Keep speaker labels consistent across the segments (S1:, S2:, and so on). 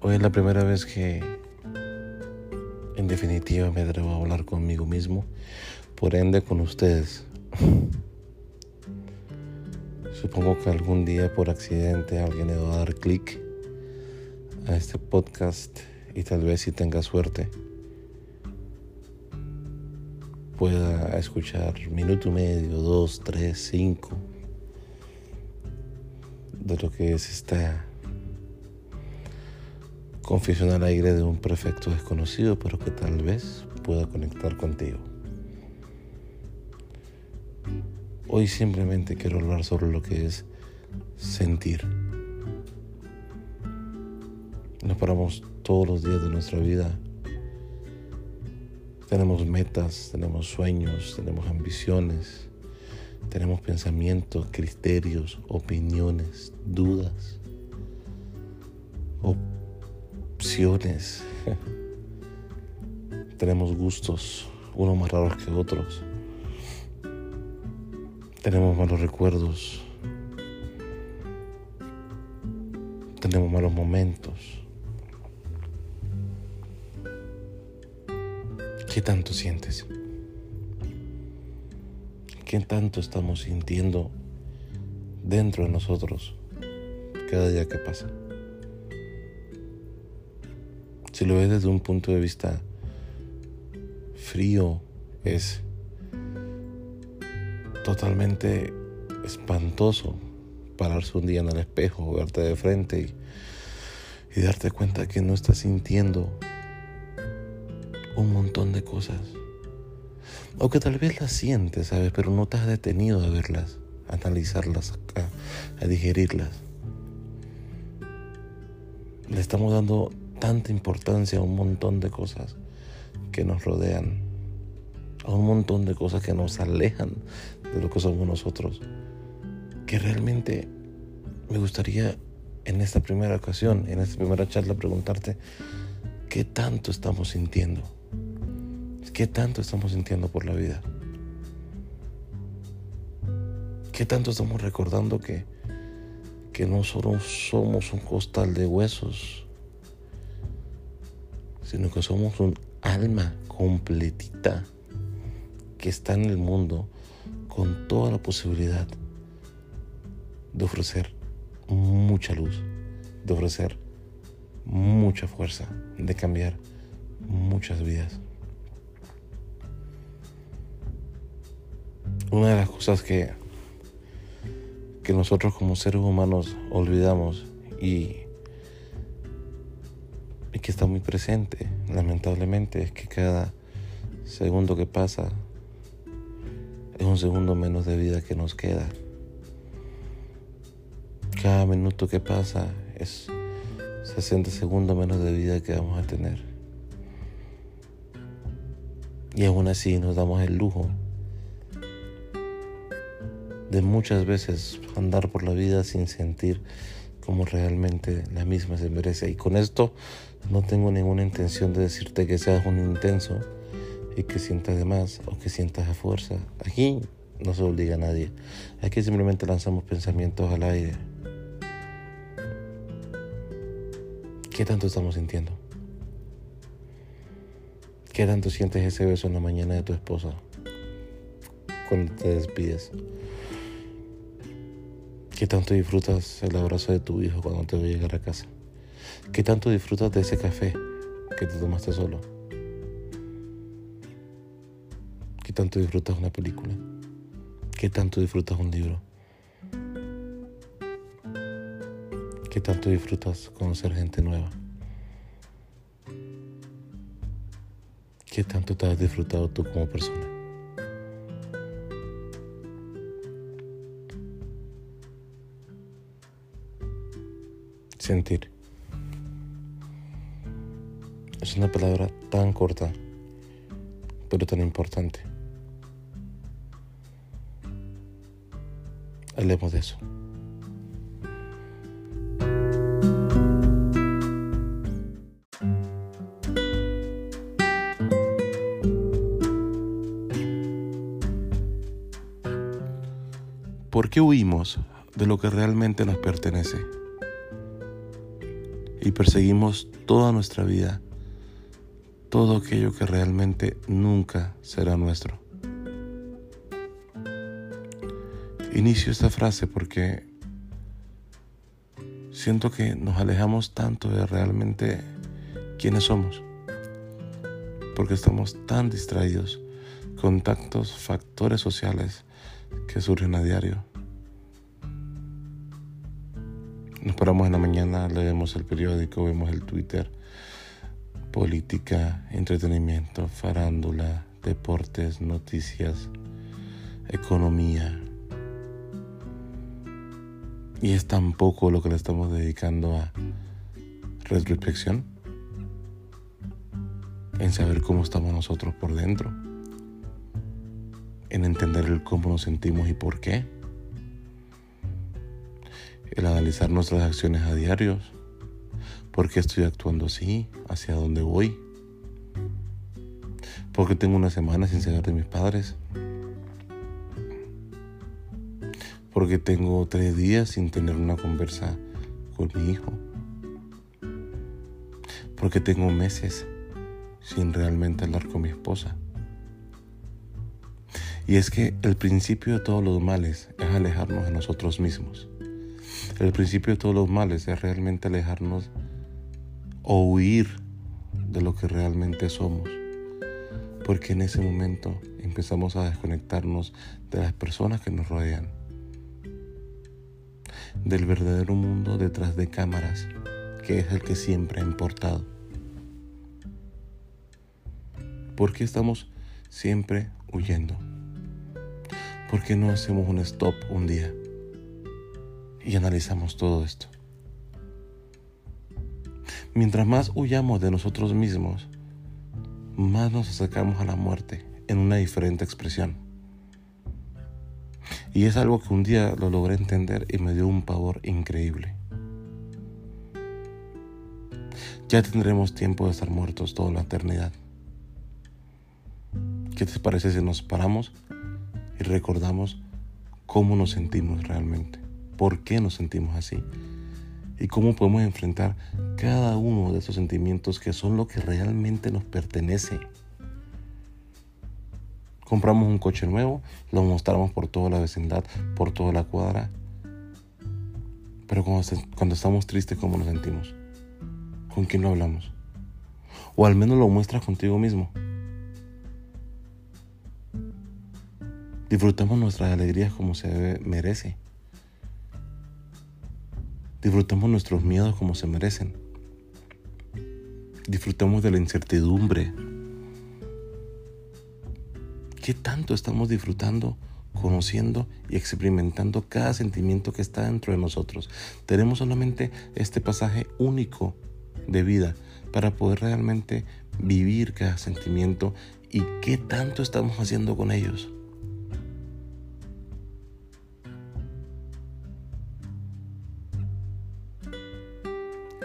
S1: Hoy es la primera vez que en definitiva me atrevo a hablar conmigo mismo, por ende con ustedes. Supongo que algún día por accidente alguien le va a dar clic a este podcast y tal vez si tenga suerte pueda escuchar minuto y medio, dos, tres, cinco de lo que es esta confesión al aire de un perfecto desconocido, pero que tal vez pueda conectar contigo. Hoy simplemente quiero hablar sobre lo que es sentir. Nos paramos todos los días de nuestra vida tenemos metas, tenemos sueños, tenemos ambiciones, tenemos pensamientos, criterios, opiniones, dudas, opciones. tenemos gustos, unos más raros que otros. Tenemos malos recuerdos. Tenemos malos momentos. ¿Qué tanto sientes? ¿Qué tanto estamos sintiendo dentro de nosotros cada día que pasa? Si lo ves desde un punto de vista frío, es totalmente espantoso pararse un día en el espejo, verte de frente y, y darte cuenta que no estás sintiendo un montón de cosas. O que tal vez las sientes, ¿sabes? Pero no te has detenido a verlas, a analizarlas, a, a digerirlas. Le estamos dando tanta importancia a un montón de cosas que nos rodean, a un montón de cosas que nos alejan de lo que somos nosotros, que realmente me gustaría en esta primera ocasión, en esta primera charla, preguntarte qué tanto estamos sintiendo. ¿Qué tanto estamos sintiendo por la vida? ¿Qué tanto estamos recordando que, que no solo somos un costal de huesos, sino que somos un alma completita que está en el mundo con toda la posibilidad de ofrecer mucha luz, de ofrecer mucha fuerza, de cambiar muchas vidas? Una de las cosas que, que nosotros como seres humanos olvidamos y, y que está muy presente, lamentablemente, es que cada segundo que pasa es un segundo menos de vida que nos queda. Cada minuto que pasa es 60 segundos menos de vida que vamos a tener. Y aún así nos damos el lujo de muchas veces andar por la vida sin sentir como realmente la misma se merece. Y con esto no tengo ninguna intención de decirte que seas un intenso y que sientas de más o que sientas a fuerza. Aquí no se obliga a nadie. Aquí simplemente lanzamos pensamientos al aire. ¿Qué tanto estamos sintiendo? ¿Qué tanto sientes ese beso en la mañana de tu esposa cuando te despides? ¿Qué tanto disfrutas el abrazo de tu hijo cuando te a llegar a casa? ¿Qué tanto disfrutas de ese café que te tomaste solo? ¿Qué tanto disfrutas una película? ¿Qué tanto disfrutas un libro? ¿Qué tanto disfrutas conocer gente nueva? ¿Qué tanto te has disfrutado tú como persona? Sentir. Es una palabra tan corta, pero tan importante. Hablemos de eso. ¿Por qué huimos de lo que realmente nos pertenece? Y perseguimos toda nuestra vida todo aquello que realmente nunca será nuestro. Inicio esta frase porque siento que nos alejamos tanto de realmente quiénes somos, porque estamos tan distraídos con tantos factores sociales que surgen a diario. Nos paramos en la mañana, leemos el periódico, vemos el Twitter, política, entretenimiento, farándula, deportes, noticias, economía. Y es tan poco lo que le estamos dedicando a reflexión, en saber cómo estamos nosotros por dentro, en entender cómo nos sentimos y por qué, el analizar nuestras acciones a diarios ¿Por qué estoy actuando así? ¿Hacia dónde voy? ¿Por qué tengo una semana sin saber de mis padres? ¿Por qué tengo tres días sin tener una conversa con mi hijo? ¿Por qué tengo meses sin realmente hablar con mi esposa? Y es que el principio de todos los males es alejarnos de nosotros mismos. El principio de todos los males es realmente alejarnos o huir de lo que realmente somos. Porque en ese momento empezamos a desconectarnos de las personas que nos rodean. Del verdadero mundo detrás de cámaras, que es el que siempre ha importado. ¿Por qué estamos siempre huyendo? ¿Por qué no hacemos un stop un día y analizamos todo esto? Mientras más huyamos de nosotros mismos, más nos acercamos a la muerte en una diferente expresión. Y es algo que un día lo logré entender y me dio un pavor increíble. Ya tendremos tiempo de estar muertos toda la eternidad. ¿Qué te parece si nos paramos y recordamos cómo nos sentimos realmente? ¿Por qué nos sentimos así? y cómo podemos enfrentar cada uno de esos sentimientos que son lo que realmente nos pertenece. Compramos un coche nuevo, lo mostramos por toda la vecindad, por toda la cuadra. Pero cuando, estamos tristes, ¿cómo nos sentimos? ¿Con quién lo hablamos? O al menos lo muestras contigo mismo. Disfrutamos nuestras alegrías como se merece. Disfrutamos nuestros miedos como se merecen. Disfrutamos de la incertidumbre. ¿Qué tanto estamos disfrutando, conociendo y experimentando cada sentimiento que está dentro de nosotros? Tenemos solamente este pasaje único de vida para poder realmente vivir cada sentimiento y qué tanto estamos haciendo con ellos.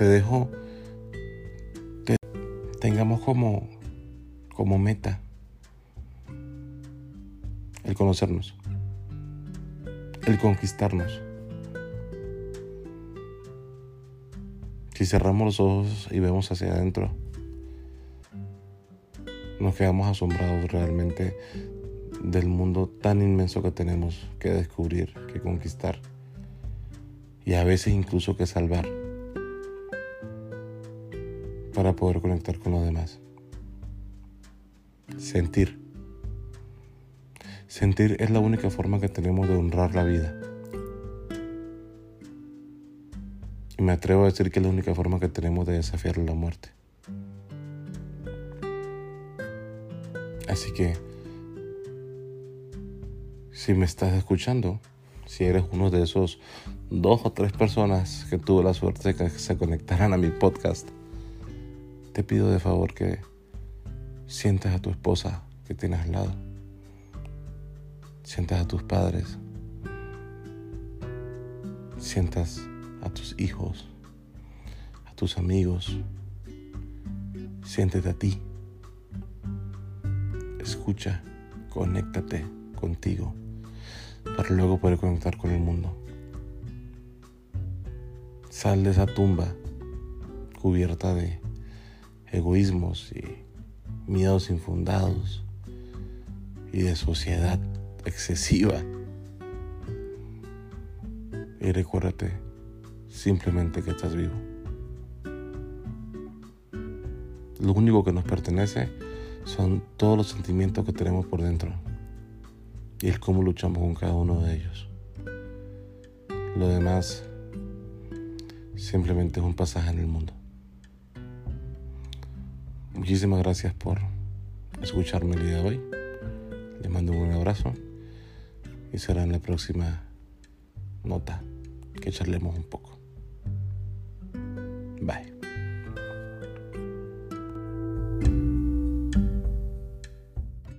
S1: Te dejo que tengamos como, como meta el conocernos, el conquistarnos. Si cerramos los ojos y vemos hacia adentro, nos quedamos asombrados realmente del mundo tan inmenso que tenemos que descubrir, que conquistar y a veces incluso que salvar para poder conectar con los demás. Sentir. Sentir es la única forma que tenemos de honrar la vida. Y me atrevo a decir que es la única forma que tenemos de desafiar la muerte. Así que, si me estás escuchando, si eres uno de esos dos o tres personas que tuvo la suerte de que se conectaran a mi podcast, te pido de favor que sientas a tu esposa que tienes al lado. Sientas a tus padres. Sientas a tus hijos, a tus amigos. Siéntete a ti. Escucha, conéctate contigo para luego poder conectar con el mundo. Sal de esa tumba cubierta de egoísmos y miedos infundados y de sociedad excesiva. Y recuérdate simplemente que estás vivo. Lo único que nos pertenece son todos los sentimientos que tenemos por dentro y el cómo luchamos con cada uno de ellos. Lo demás simplemente es un pasaje en el mundo. Muchísimas gracias por escucharme el día de hoy. Les mando un abrazo y será en la próxima nota que charlemos un poco. Bye.